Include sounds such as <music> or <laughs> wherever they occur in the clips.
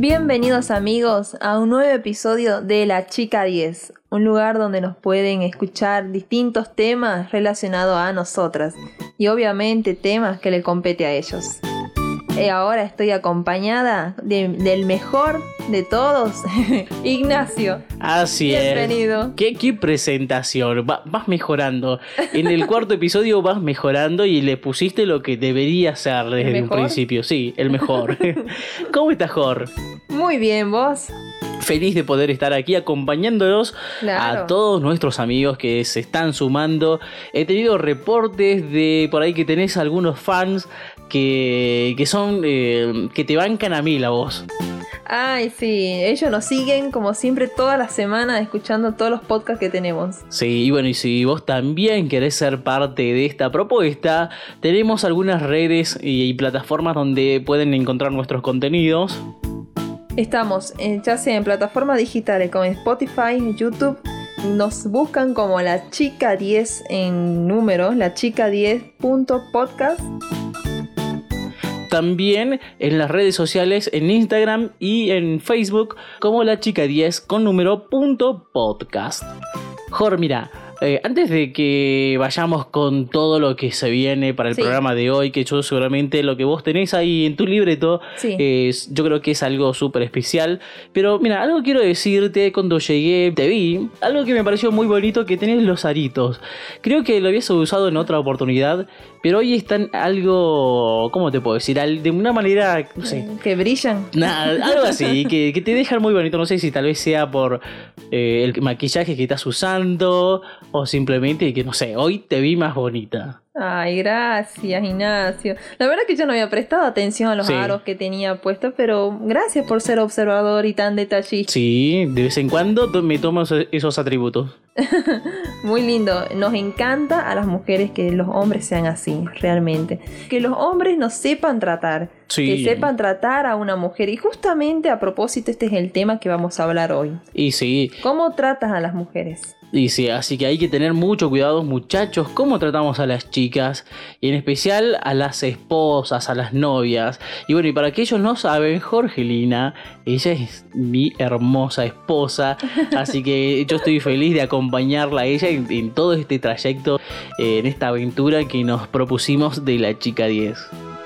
Bienvenidos amigos a un nuevo episodio de La Chica 10, un lugar donde nos pueden escuchar distintos temas relacionados a nosotras y obviamente temas que le compete a ellos. Y ahora estoy acompañada del mejor de todos, <laughs> Ignacio. Así Bienvenido. es. ¿Qué, qué presentación. vas mejorando. En el cuarto episodio vas mejorando y le pusiste lo que debería ser desde un principio. Sí, el mejor. <laughs> ¿Cómo estás, Jor? Muy bien, vos feliz de poder estar aquí acompañándolos a todos nuestros amigos que se están sumando. He tenido reportes de por ahí que tenés algunos fans que, que son eh, que te bancan a mí la voz. Ay, sí, ellos nos siguen como siempre toda la semana escuchando todos los podcasts que tenemos. Sí, y bueno, y si vos también querés ser parte de esta propuesta, tenemos algunas redes y plataformas donde pueden encontrar nuestros contenidos. Estamos ya sea en plataformas digitales como Spotify, YouTube. Nos buscan como la chica 10 en números, la chica 10.podcast. También en las redes sociales, en Instagram y en Facebook como la chica 10 con número punto podcast. Jor, mira, eh, antes de que vayamos con todo lo que se viene para el programa de hoy, que yo seguramente lo que vos tenés ahí en tu libreto, es, yo creo que es algo súper especial. Pero mira, algo quiero decirte cuando llegué, te vi, algo que me pareció muy bonito, que tenés los aritos. Creo que lo habías usado en otra oportunidad, pero hoy están algo, ¿cómo te puedo decir? De una manera, no sé. Que brillan. algo así, que, te dejan muy bonito. No sé si tal vez sea por eh, el maquillaje que estás usando o simplemente que, no sé, hoy te vi más bonita. Ay, gracias, Ignacio. La verdad que yo no había prestado atención a los aros que tenía puestos, pero gracias por ser observador y tan detallista. Sí, de vez en cuando me tomo esos atributos. <laughs> Muy lindo. Nos encanta a las mujeres que los hombres sean así, realmente. Que los hombres nos sepan tratar. Que sepan tratar a una mujer. Y justamente a propósito, este es el tema que vamos a hablar hoy. Y sí. ¿Cómo tratas a las mujeres? Dice, así que hay que tener mucho cuidado muchachos, cómo tratamos a las chicas, y en especial a las esposas, a las novias. Y bueno, y para que ellos no saben, Jorgelina, ella es mi hermosa esposa, así que yo estoy feliz de acompañarla a ella en, todo este trayecto, en esta aventura que nos propusimos de la chica 10.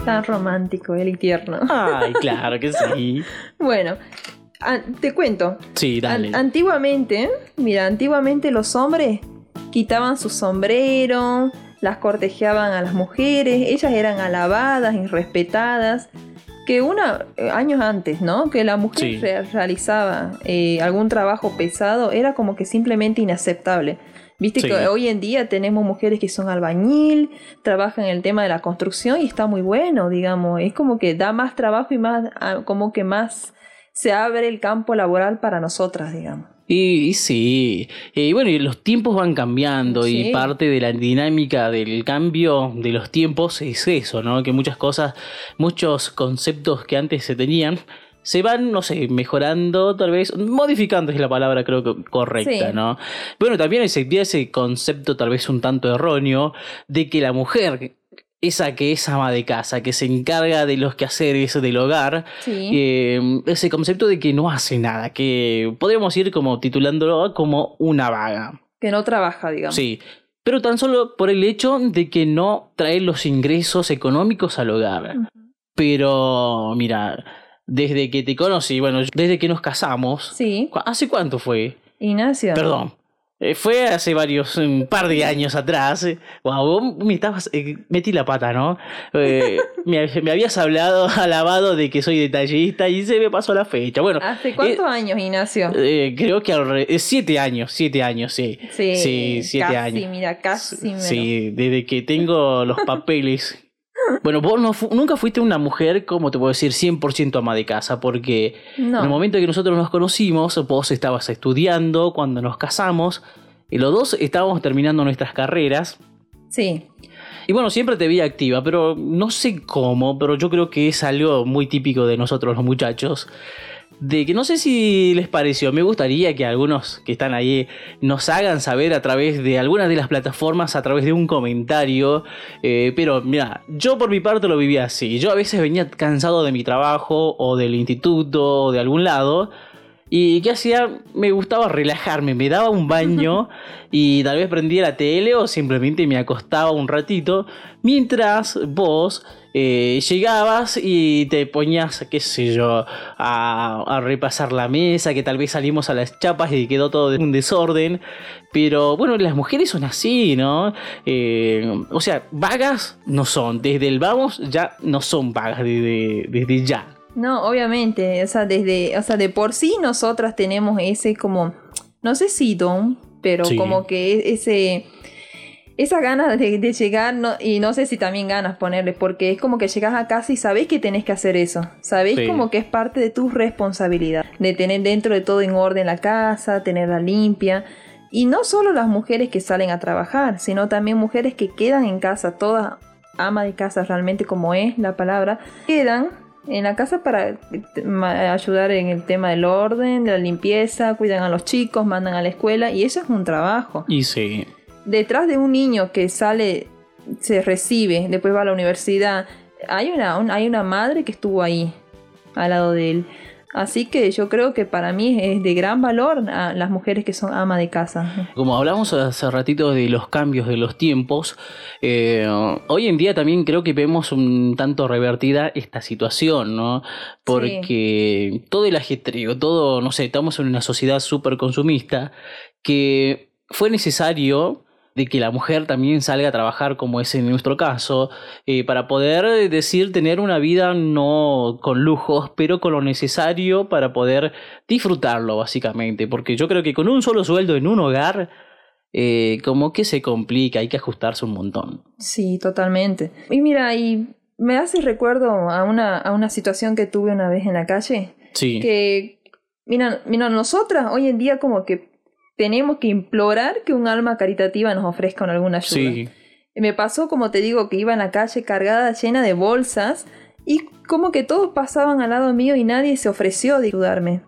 Tan romántico, el tierno. Ay, <laughs> claro que sí. bueno, te cuento. Sí, dale. antiguamente, mira, antiguamente los hombres quitaban su sombrero, las cortejaban a las mujeres, ellas eran alabadas y respetadas. Que una, eh, años antes, ¿no? Que la mujer realizaba eh, algún trabajo pesado era como que simplemente inaceptable. Viste que hoy en día tenemos mujeres que son albañil, trabajan en el tema de la construcción y está muy bueno, digamos. Es como que da más trabajo y más, ah, como que más se abre el campo laboral para nosotras, digamos. Y, sí, y bueno, y los tiempos van cambiando y parte de la dinámica del cambio de los tiempos es eso, ¿no? Que muchas cosas, muchos conceptos que antes se tenían, se van, no sé, mejorando, tal vez, modificando es la palabra creo que correcta, ¿no? Bueno, también existía ese concepto tal vez un tanto erróneo de que la mujer esa que es ama de casa, que se encarga de los quehaceres del hogar, eh, ese concepto de que no hace nada, que podríamos ir como titulándolo como una vaga. Que no trabaja, digamos. Sí, pero tan solo por el hecho de que no trae los ingresos económicos al hogar. Pero, mira, desde que te conocí, bueno, desde que nos casamos, sí. ¿hace cuánto fue? Ignacio. Perdón, eh, fue hace varios, un par de años atrás. Wow, me estabas. Eh, metí la pata, ¿no? Eh, me, habías hablado, <laughs> alabado de que soy detallista y se me pasó la fecha. Bueno. ¿Hace cuántos años, Ignacio? creo que siete años, siete años, sí. Sí, sí siete casi, años. mira, casi Sí, desde que tengo los papeles bueno, vos no nunca fuiste una mujer, como te puedo decir, 100% ama de casa, porque en el momento que nosotros nos conocimos, vos estabas estudiando cuando nos casamos, y los dos estábamos terminando nuestras carreras. Sí. Y bueno, siempre te vi activa, pero no sé cómo, pero yo creo que es algo muy típico de nosotros los muchachos, de que no sé si les pareció, me gustaría que algunos que están ahí nos hagan saber a través de algunas de las plataformas, a través de un comentario, eh, pero mira, yo por mi parte lo vivía así, yo a veces venía cansado de mi trabajo o del instituto o de algún lado, y qué hacía, me gustaba relajarme, me daba un baño <laughs> y tal vez prendía la tele o simplemente me acostaba un ratito, mientras vos eh, llegabas y te ponías, qué sé yo, a, repasar la mesa, que tal vez salimos a las chapas y quedó todo un desorden. Pero bueno, las mujeres son así, ¿no? Eh, o sea, vagas no son. Desde el vamos ya no son vagas desde, desde ya. No, obviamente. O sea, desde, o sea, de por sí nosotras tenemos ese como, no sé si don, pero como que e-, ese esa ganas de, llegar, y no sé si también ganas ponerle, porque es como que llegas a casa y sabés que tenés que hacer eso. Sabés como que es parte de tu responsabilidad, de tener dentro de todo en orden la casa, tenerla limpia. Y no solo las mujeres que salen a trabajar, sino también mujeres que quedan en casa, todas ama de casa realmente como es la palabra, quedan en la casa para ayudar en el tema del orden, de la limpieza, cuidan a los chicos, mandan a la escuela y eso es un trabajo. Y sí detrás de un niño que sale, se recibe, después va a la universidad, hay una, hay una madre que estuvo ahí, al lado de él. Así que yo creo que para mí es de gran valor a las mujeres que son ama de casa. Como hablamos hace ratito de los cambios de los tiempos, eh, hoy en día también creo que vemos un tanto revertida esta situación, ¿no? Porque todo el ajetreo, todo, no sé, estamos en una sociedad súper consumista que fue necesario de que la mujer también salga a trabajar como es en nuestro caso, eh, para poder decir tener una vida no con lujos, pero con lo necesario para poder disfrutarlo básicamente, porque yo creo que con un solo sueldo en un hogar, eh, como que se complica, hay que ajustarse un montón. Sí, totalmente. Y mira, y me hace recuerdo a una, a una situación que tuve una vez en la calle. Sí. Que, mira, mira, nosotras hoy en día como que tenemos que implorar que un alma caritativa nos ofrezca alguna ayuda. Me pasó, como te digo, que iba en la calle cargada, llena de bolsas, y como que todos pasaban al lado mío y nadie se ofreció de ayudarme.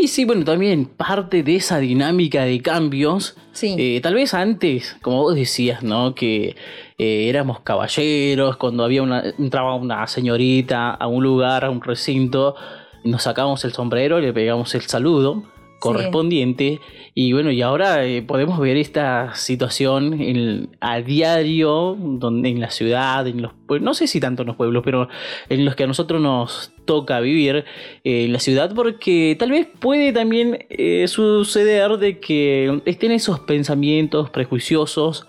Y sí, bueno, también parte de esa dinámica de cambios, sí. Eh, tal vez antes, como vos decías, ¿no? Que eh, éramos caballeros, cuando había una, entraba una señorita a un lugar, a un recinto, nos sacábamos el sombrero, le pegamos el saludo correspondiente. Y bueno, y ahora eh, podemos ver esta situación en, a diario, donde, en la ciudad, en los no sé si tanto en los pueblos, pero en los que a nosotros nos toca vivir eh, en la ciudad, porque tal vez puede también eh, suceder de que estén esos pensamientos prejuiciosos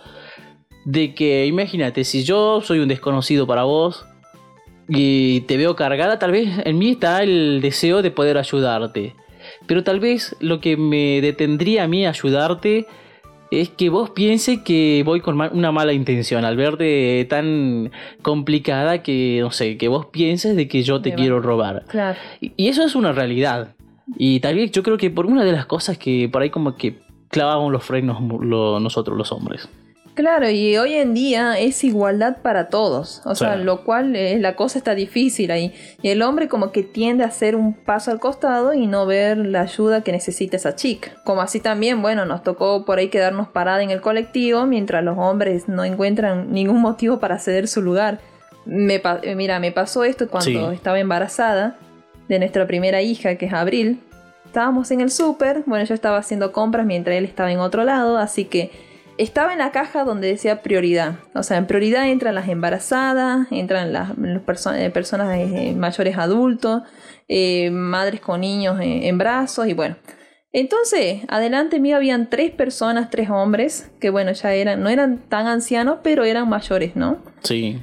de que, imagínate, si yo soy un desconocido para vos, y te veo cargada, tal vez en mí está el deseo de poder ayudarte. Pero tal vez lo que me detendría a mí ayudarte es que vos pienses que voy con una mala intención al verte tan complicada que, no sé, que vos pienses de que yo te quiero robar. Claro. Y, eso es una realidad. Y tal vez yo creo que por una de las cosas que por ahí como que clavamos los frenos nosotros los hombres. Claro, y hoy en día es igualdad para todos, o sea, lo cual eh, la cosa está difícil ahí. Y el hombre como que tiende a hacer un paso al costado y no ver la ayuda que necesita esa chica. Como así también, bueno, nos tocó por ahí quedarnos parada en el colectivo mientras los hombres no encuentran ningún motivo para ceder su lugar. Me eh, mira, me pasó esto cuando estaba embarazada de nuestra primera hija, que es Abril. Estábamos en el súper, bueno, yo estaba haciendo compras mientras él estaba en otro lado, así que estaba en la caja donde decía prioridad. O sea, en prioridad entran las embarazadas, entran las, eh, personas eh, mayores adultos, eh, madres con niños en brazos y bueno. Entonces, adelante mío habían tres personas, tres hombres, que bueno, ya eran, no eran tan ancianos, pero eran mayores, ¿no? Sí.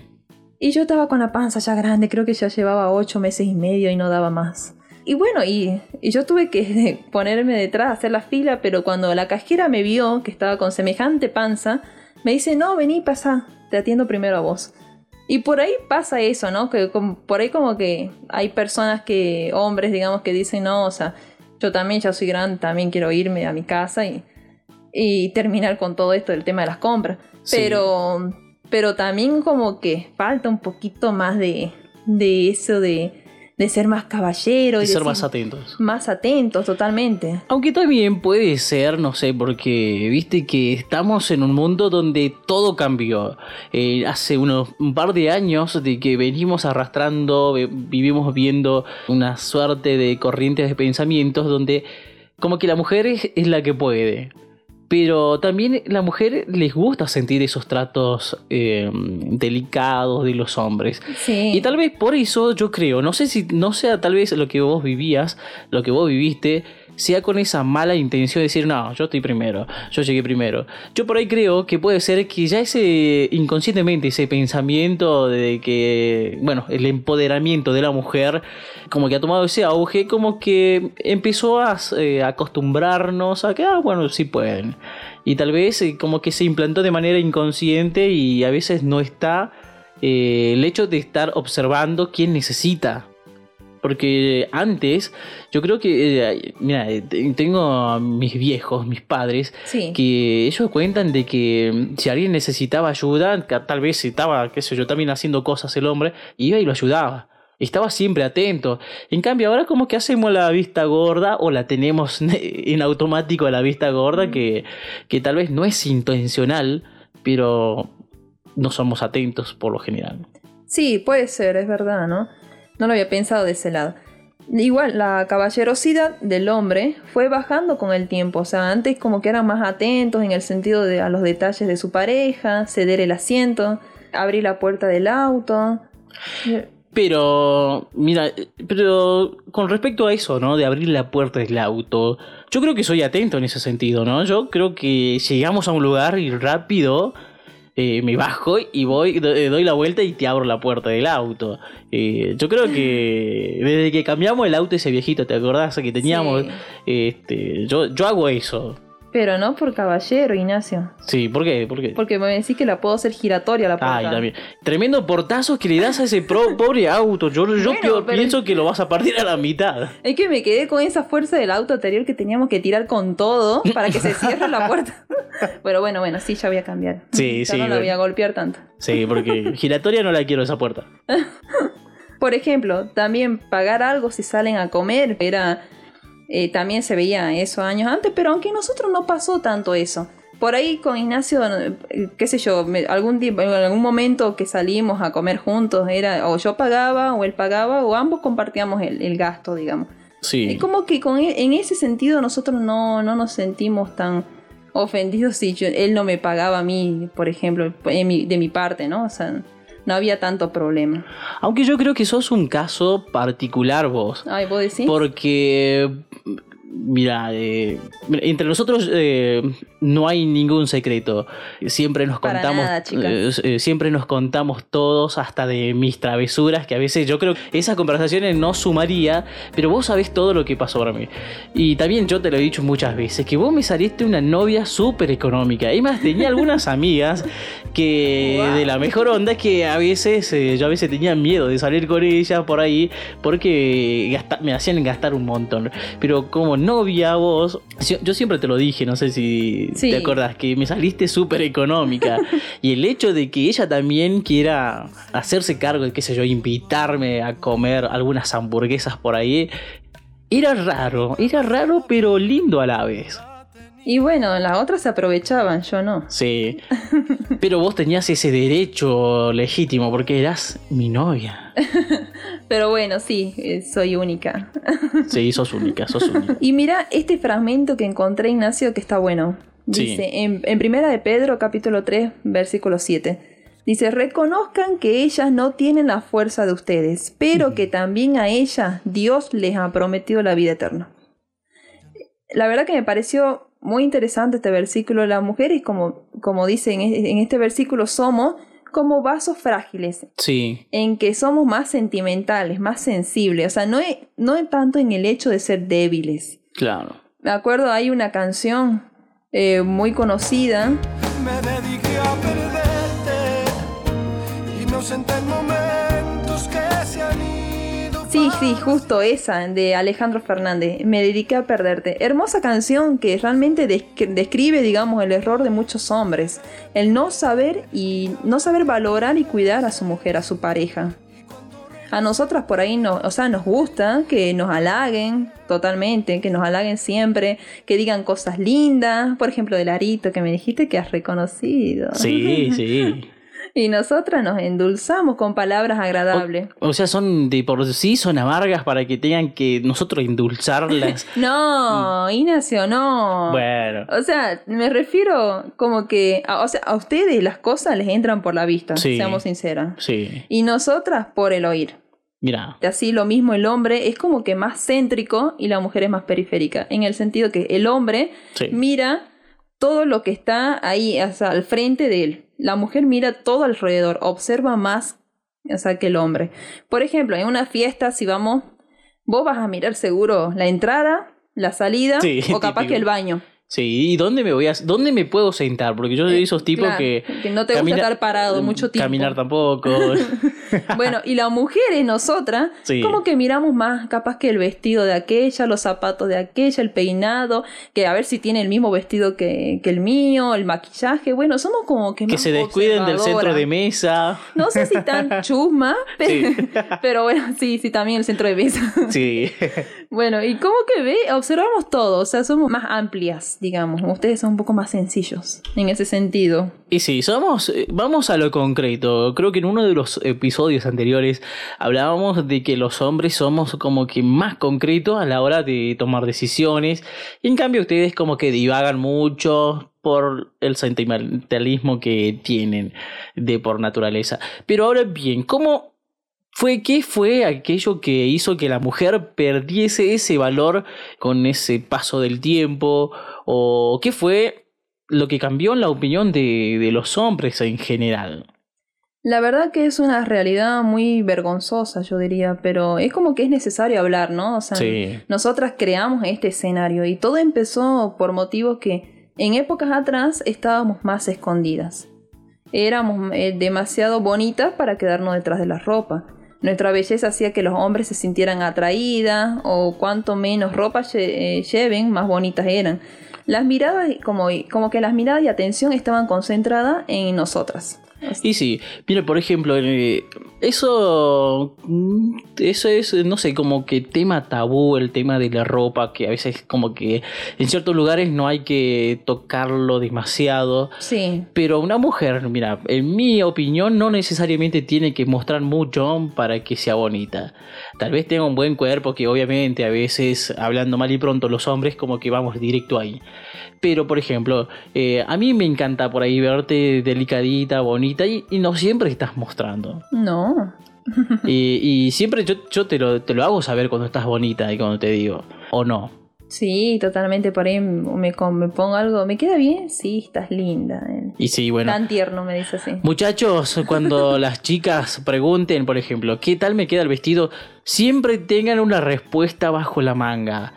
Y yo estaba con la panza ya grande, creo que ya llevaba ocho meses y medio y no daba más. Y bueno, y, yo tuve que <laughs> ponerme detrás, hacer la fila, pero cuando la cajera me vio que estaba con semejante panza, me dice, no, vení, pasa, te atiendo primero a vos. Y por ahí pasa eso, ¿no? Que por ahí como que hay personas que, hombres, digamos, que dicen, no, o sea, yo también ya soy grande, también quiero irme a mi casa y, y terminar con todo esto del tema de las compras. Pero, pero también como que falta un poquito más de, de eso de de ser más caballero. y ser más atentos. Más atentos, totalmente. Aunque también puede ser, no sé, porque viste que estamos en un mundo donde todo cambió. Eh, hace unos, un par de años de que venimos arrastrando, vivimos viendo una suerte de corrientes de pensamientos donde como que la mujer es la que puede pero también la mujer les gusta sentir esos tratos eh, delicados de los hombres. Y tal vez por eso yo creo, no sé si no sea tal vez lo que vos vivías, lo que vos viviste, sea con esa mala intención de decir, no, yo estoy primero, yo llegué primero. Yo por ahí creo que puede ser que ya ese inconscientemente, ese pensamiento de que, bueno, el empoderamiento de la mujer, como que ha tomado ese auge, como que empezó a eh, acostumbrarnos a que, ah, bueno, sí pueden. Y tal vez eh, como que se implantó de manera inconsciente y a veces no está eh, el hecho de estar observando quién necesita porque antes, yo creo que, eh, mira, eh, tengo a mis viejos, mis padres, que ellos cuentan de que mm, si alguien necesitaba ayuda, tal vez estaba, qué sé yo, también haciendo cosas el hombre, iba y lo ayudaba. Estaba siempre atento. En cambio, ahora como que hacemos la vista gorda o la tenemos <laughs> en automático a la vista gorda, que, que tal vez no es intencional, pero no somos atentos por lo general. Sí, puede ser, es verdad, ¿no? No lo había pensado de ese lado. Igual, la caballerosidad del hombre fue bajando con el tiempo. O sea, antes como que eran más atentos en el sentido de a los detalles de su pareja, ceder el asiento, abrir la puerta del auto. Pero, mira, pero con respecto a eso, ¿no? De abrir la puerta del auto, yo creo que soy atento en ese sentido, ¿no? Yo creo que llegamos a un lugar y rápido eh, me bajo y voy, eh, doy la vuelta y te abro la puerta del auto. Eh, yo creo que <laughs> desde que cambiamos el auto ese viejito, ¿te acordás? Que teníamos, este, yo, yo hago eso. Pero no por caballero, Ignacio. Sí, ¿por qué? Porque me decís que la puedo hacer giratoria la puerta. Ay, también. Tremendo portazo que le das a ese <laughs> pobre auto. Yo, pienso que lo vas a partir a la mitad. Es que me quedé con esa fuerza del auto anterior que teníamos que tirar con todo para que se <laughs> cierre la puerta. <laughs> Pero bueno, bueno, sí, ya voy a cambiar. Sí, ya sí. No la voy a golpear tanto. Sí, porque giratoria no la quiero esa puerta. Por ejemplo, también pagar algo si salen a comer. Era eh, también se veía eso años antes, pero aunque nosotros no pasó tanto eso. Por ahí con Ignacio, eh, qué sé yo, algún en algún momento que salimos a comer juntos, era o yo pagaba o él pagaba o ambos compartíamos el, gasto, digamos. Sí. Es como que con, e, en ese sentido nosotros no, no nos sentimos tan ofendidos si él no me pagaba a mí, por ejemplo, de mi parte, ¿no? O sea, no había tanto problema. Aunque yo creo que sos un caso particular vos. Ay, ¿vos decís? Porque Mira, eh, entre nosotros eh, no hay ningún secreto. Siempre nos contamos, eh, siempre nos contamos todos, hasta de mis travesuras, que a veces yo creo que esas conversaciones no sumaría, pero vos sabés todo lo que pasó para mí. Y también yo te lo he dicho muchas veces, que vos me saliste una novia súper económica. Y más, tenía algunas <laughs> amigas que de la mejor onda que a veces, yo a veces tenía miedo de salir con ellas por ahí, porque me hacían gastar un montón. Pero como novia vos, yo, siempre te lo dije, no sé si te acordás, que me saliste súper económica. <laughs> y el hecho de que ella también quiera hacerse cargo de, qué sé yo, invitarme a comer algunas hamburguesas por ahí, era raro, era raro pero lindo a la vez. Y bueno, las otras se aprovechaban, yo no. Sí. Pero vos tenías ese derecho legítimo porque eras mi novia. <laughs> Pero bueno, sí, eh, soy única. Sí, sos única, sos <laughs> única. Y mira este fragmento que encontré, Ignacio, que está bueno. Dice, en, en Primera de Pedro, capítulo 3, versículo 7. Dice, reconozcan que ellas no tienen la fuerza de ustedes, pero que también a ellas Dios les ha prometido la vida eterna. La verdad que me pareció muy interesante este versículo. Las mujeres, como, como dice en este versículo, somos como vasos frágiles. Sí. En que somos más sentimentales, más sensibles. O sea, no es, no es tanto en el hecho de ser débiles. Claro. Me acuerdo, hay una canción eh, muy conocida. Me dediqué a perderte, inocente se han Sí, sí, justo esa, de Alejandro Fernández. Me dediqué a perderte. Hermosa canción que realmente describe, digamos, el error de muchos hombres. El no saber y no saber valorar y cuidar a su mujer, a su pareja. A nosotras por ahí no, o sea, nos gusta que nos halaguen totalmente, que nos halaguen siempre, que digan cosas lindas, por ejemplo, del arito que me dijiste que has reconocido. Sí, sí. <laughs> Y nosotras nos endulzamos con palabras agradables. O, sea, son de por sí, son amargas para que tengan que nosotros endulzarlas. <laughs> no, Ignacio, no. Bueno. O sea, me refiero como que, o sea, a ustedes las cosas les entran por la vista, seamos sinceras. Sí. Y nosotras por el oír. Mira. Así lo mismo el hombre es como que más céntrico y la mujer es más periférica, en el sentido que el hombre mira todo lo que está ahí, o sea, al frente de él la mujer mira todo alrededor, observa más o sea, que el hombre. Por ejemplo, en una fiesta, si vamos, vos vas a mirar seguro la entrada, la salida o capaz que el baño. Sí, ¿y dónde me voy a dónde me puedo sentar? Porque yo soy de esos tipos que que no te gusta estar parado mucho tiempo. Caminar tampoco. <laughs> bueno, y las mujeres, nosotras, como que miramos más capaz que el vestido de aquella, los zapatos de aquella, el peinado, que a ver si tiene el mismo vestido que, que el mío, el maquillaje. Bueno, somos como que Que se descuiden del centro de mesa. No sé si tan <laughs> chusma, pero, <laughs> pero bueno, sí, sí, también el centro de mesa. Sí. bueno, y como que ve, observamos todo, o sea, somos más amplias digamos. Ustedes son un poco más sencillos en ese sentido. Y sí, somos, eh, vamos a lo concreto. Creo que en uno de los episodios anteriores hablábamos de que los hombres somos como que más concretos a la hora de tomar decisiones. Y en cambio ustedes como que divagan mucho por el sentimentalismo que tienen de por naturaleza. Pero ahora bien, ¿cómo fue qué fue aquello que hizo que la mujer perdiese ese valor con ese paso del tiempo o qué fue lo que cambió en la opinión de, los hombres en general. La verdad que es una realidad muy vergonzosa, yo diría, pero es como que es necesario hablar, ¿no? O sea, nosotras creamos este escenario y todo empezó por motivos que en épocas atrás estábamos más escondidas. Éramos eh, demasiado bonitas para quedarnos detrás de la ropa. Nuestra belleza hacía que los hombres se sintieran atraídas o cuanto menos ropa eh, lleven, más bonitas eran. Las miradas, como, como que las miradas y atención estaban concentradas en nosotras. Y sí, mira, por ejemplo, eh, eso, mm, eso es, no sé, como que tema tabú, el tema de la ropa, que a veces como que en ciertos lugares no hay que tocarlo demasiado. Sí. Pero una mujer, mira, en mi opinión no necesariamente tiene que mostrar mucho para que sea bonita. Tal vez tenga un buen cuerpo, que obviamente a veces, hablando mal y pronto, los hombres como que vamos directo ahí. Pero, por ejemplo, eh, a mí me encanta por ahí verte delicadita, bonita y, no siempre estás mostrando. No. y, siempre yo, yo te, lo, te lo hago saber cuando estás bonita y cuando te digo, o no. Sí, totalmente. Por ahí me, me, pongo algo. ¿Me queda bien? Sí, estás linda. Eh. Y sí, bueno. Tan tierno me dice así. Muchachos, cuando <laughs> las chicas pregunten, por ejemplo, ¿qué tal me queda el vestido? Siempre tengan una respuesta bajo la manga.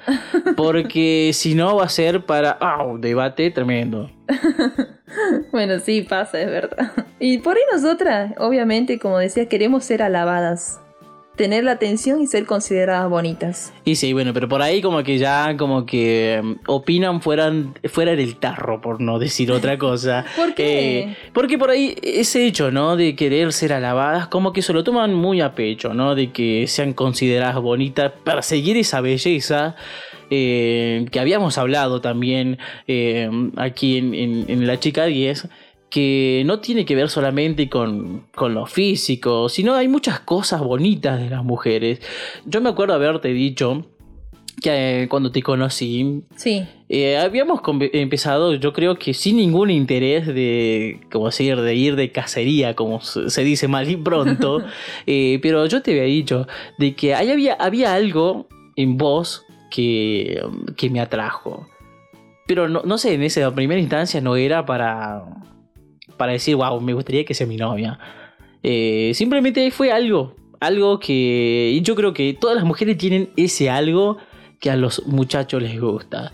Porque <laughs> si no va a ser para. ¡Ah! debate tremendo. <laughs> bueno, sí, pasa, es verdad. Y por ahí nosotras, obviamente, como decía, queremos ser alabadas tener la atención y ser consideradas bonitas. Y sí, bueno, pero por ahí como que ya como que mm, opinan fuera, fuera del tarro, por no decir otra <laughs> cosa. ¿Por qué? Eh, porque por ahí ese hecho, ¿no? De querer ser alabadas, como que se lo toman muy a pecho, ¿no? De que sean consideradas bonitas para seguir esa belleza. Eh, que habíamos hablado también eh, aquí en, en La Chica 10 que no tiene que ver solamente con, con, lo físico, sino hay muchas cosas bonitas de las mujeres. Yo me acuerdo haberte dicho que eh, cuando te conocí, sí. Eh, habíamos empezado, yo creo que sin ningún interés de, como decir, de ir de cacería, como se dice mal y pronto, <laughs> eh, pero yo te había dicho de que había, había algo en vos que, que me atrajo. Pero no, no sé, en esa primera instancia no era para para decir, wow, me gustaría que sea mi novia. Eh, simplemente fue algo, algo que yo creo que todas las mujeres tienen ese algo que a los muchachos les gusta.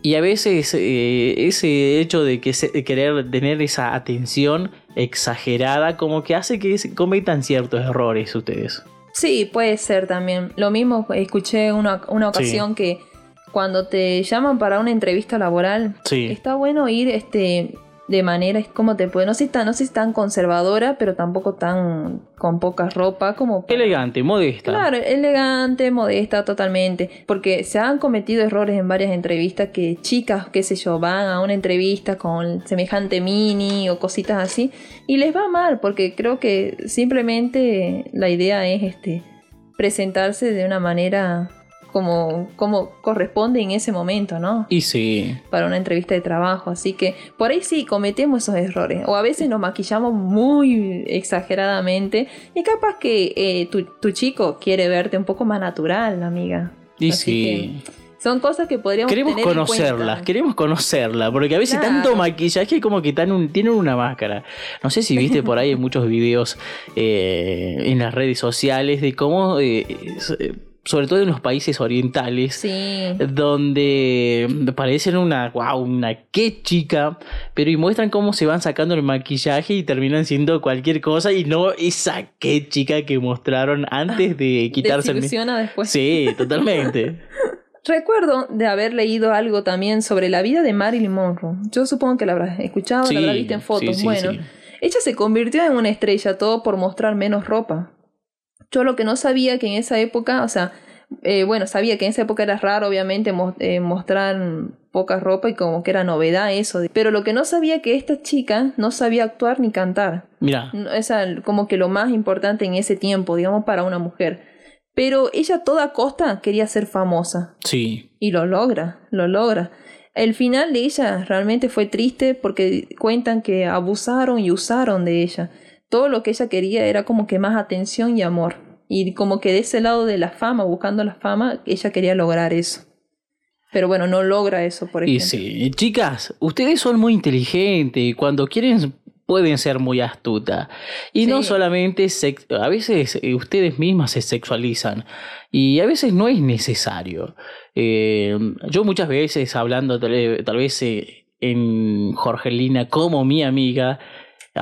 Y a veces eh, ese hecho de, que querer tener esa atención exagerada como que hace que cometan ciertos errores ustedes. Sí, puede ser también. Lo mismo escuché una, una ocasión que cuando te llaman para una entrevista laboral, está bueno ir este, de manera, como te puede, no sé, tan, no sé si tan conservadora, pero tampoco tan con poca ropa como... Elegante, modesta. Claro, elegante, modesta totalmente, porque se han cometido errores en varias entrevistas que chicas, qué sé yo, van a una entrevista con semejante mini o cositas así y les va mal, porque creo que simplemente la idea es este presentarse de una manera como, como corresponde en ese momento, ¿no? Y sí. Para una entrevista de trabajo. Así que por ahí sí cometemos esos errores. O a veces nos maquillamos muy exageradamente. Y capaz que eh, tu, chico quiere verte un poco más natural, amiga. Y sí. son cosas que podríamos queremos conocerlas, queremos conocerla, porque a veces tanto maquillaje como que tan tienen una máscara. No sé si viste por ahí en <laughs> muchos videos eh, en las redes sociales de cómo eh, sobre todo en los países orientales, donde parecen una, wow, una qué chica, pero y muestran cómo se van sacando el maquillaje y terminan siendo cualquier cosa y no esa qué chica que mostraron antes de <laughs> quitarse el después. Sí, totalmente. <laughs> Recuerdo de haber leído algo también sobre la vida de Marilyn Monroe. Yo supongo que la habrás escuchado, la habrás visto en fotos. bueno, ella se convirtió en una estrella todo por mostrar menos ropa. Yo lo que no sabía que en esa época, o sea, eh, bueno, sabía que en esa época era raro, obviamente, eh, mostrar poca ropa y como que era novedad eso. Pero lo que no sabía que esta chica no sabía actuar ni cantar. Mira. Es como que lo más importante en ese tiempo, digamos, para una mujer. Pero ella a toda costa quería ser famosa. Sí. Y lo logra, lo logra. El final de ella realmente fue triste porque cuentan que abusaron y usaron de ella todo lo que ella quería era como que más atención y amor. Y como que de ese lado de la fama, buscando la fama, ella quería lograr eso. Pero bueno, no logra eso, por ejemplo. Y sí, chicas, ustedes son muy inteligentes y cuando quieren pueden ser muy astutas. Y no solamente, a veces eh, ustedes mismas se sexualizan y a veces no es necesario. Eh, yo muchas veces hablando tal, tal vez eh, en Jorgelina como mi amiga,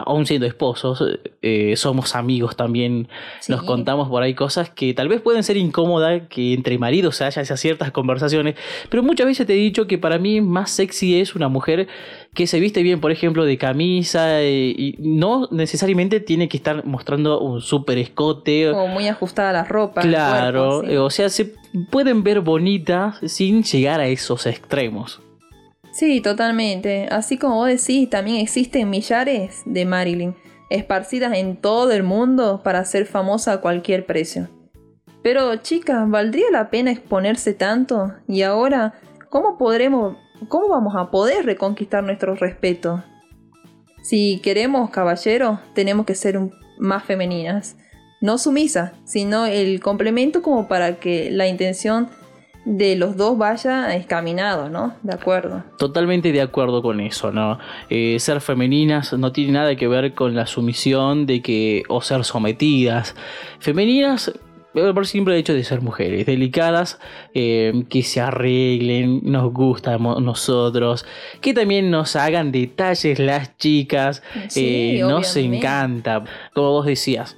aún siendo esposos, eh, somos amigos también, nos contamos por ahí cosas que tal vez pueden ser incómodas, que entre maridos se haya esas ciertas conversaciones, pero muchas veces te he dicho que para mí más sexy es una mujer que se viste bien, por ejemplo, de camisa eh, y no necesariamente tiene que estar mostrando un súper escote. O muy ajustada la ropa. Claro, eh, o sea, se pueden ver bonitas sin llegar a esos extremos. Sí, totalmente. Así como vos decís, también existen millares de Marilyn, esparcidas en todo el mundo para ser famosa a cualquier precio. Pero chicas, ¿valdría la pena exponerse tanto? Y ahora, ¿cómo podremos, cómo vamos a poder reconquistar nuestro respeto? Si queremos caballeros, tenemos que ser más femeninas. No sumisas, sino el complemento como para que la intención de los dos vaya escaminado, ¿no? De acuerdo. Totalmente de acuerdo con eso, ¿no? Eh, ser femeninas no tiene nada que ver con la sumisión de que o ser sometidas. Femeninas eh, por simple hecho de ser mujeres delicadas, eh, que se arreglen, nos gustan nosotros, que también nos hagan detalles las chicas, nos encanta, como vos decías,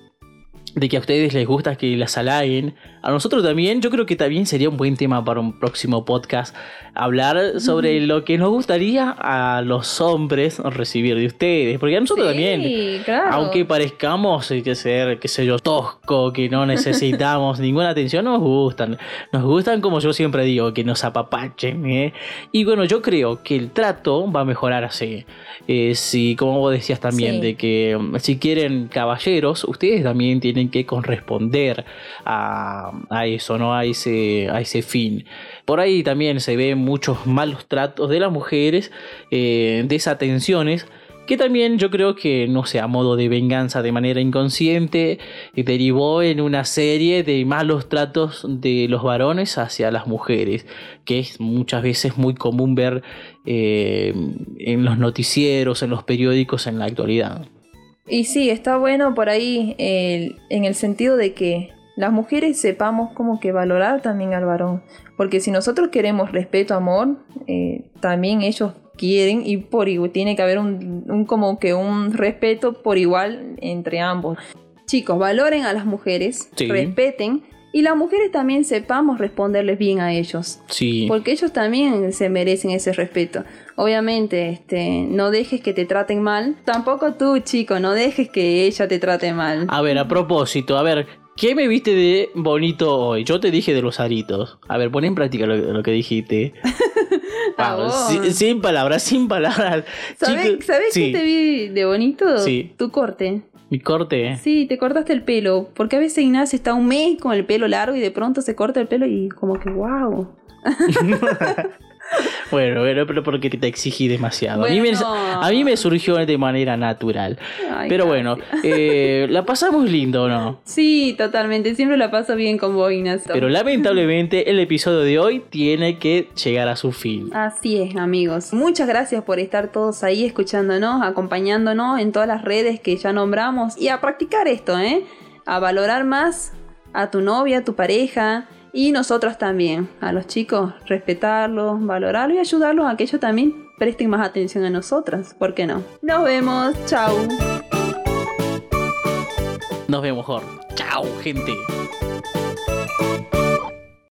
de que a ustedes les gusta que las halaguen. A nosotros también, yo creo que también sería un buen tema para un próximo podcast hablar sobre lo que nos gustaría a los hombres recibir de ustedes. Porque a nosotros también, aunque parezcamos que ser, qué sé yo, tosco, que no <laughs> necesitamos ninguna atención, nos gustan. Nos gustan, como yo siempre digo, que nos apapachen. ¿eh? Y bueno, yo creo que el trato va a mejorar así. Eh, si, como vos decías también, de que mm, si quieren caballeros, ustedes también tienen que corresponder a, eso, ¿no? A ese, a ese fin. Por ahí también se ven muchos malos tratos de las mujeres, eh, desatenciones que también yo creo que, no sé, a modo de venganza de manera inconsciente, eh, derivó en una serie de malos tratos de los varones hacia las mujeres, que es muchas veces muy común ver eh, en los noticieros, en los periódicos en la actualidad. Y sí, está bueno por ahí en el sentido de que las mujeres sepamos como que valorar también al varón. Porque si nosotros queremos respeto, amor, eh, también ellos quieren y por igual tiene que haber un, como que un respeto por igual entre ambos. Chicos, valoren a las mujeres, respeten y las mujeres también sepamos responderles bien a ellos. Sí. Porque ellos también se merecen ese respeto. Obviamente, este, no dejes que te traten mal. Tampoco tú, chico, no dejes que ella te trate mal. A ver, a propósito, a ver, ¿qué me viste de bonito hoy? Yo te dije de los aritos. A ver, pon en práctica lo, que dijiste. <laughs> Vamos, sin, palabras, sin palabras. ¿Sabes, ¿sabes qué te vi de bonito? Sí. Tu corte. Mi corte. Sí, te cortaste el pelo. Porque a veces Ignacio está un mes con el pelo largo y de pronto se corta el pelo y como que wow. <laughs> <laughs> Bueno, pero porque te exigí demasiado. a, mí me, surgió de manera natural. pero bueno, eh, la pasamos lindo, ¿no? Sí, totalmente. Siempre la paso bien con boinas. Pero lamentablemente el episodio de hoy tiene que llegar a su fin. Así es, amigos. Muchas gracias por estar todos ahí escuchándonos, acompañándonos en todas las redes que ya nombramos y a practicar esto, ¿eh? A valorar más a tu novia, a tu pareja y nosotros también, a los chicos, respetarlos, valorarlos y ayudarlos a que ellos también presten más atención a nosotras. ¿Por qué no? Nos vemos, chao. Nos vemos, Jorge. Chao, gente.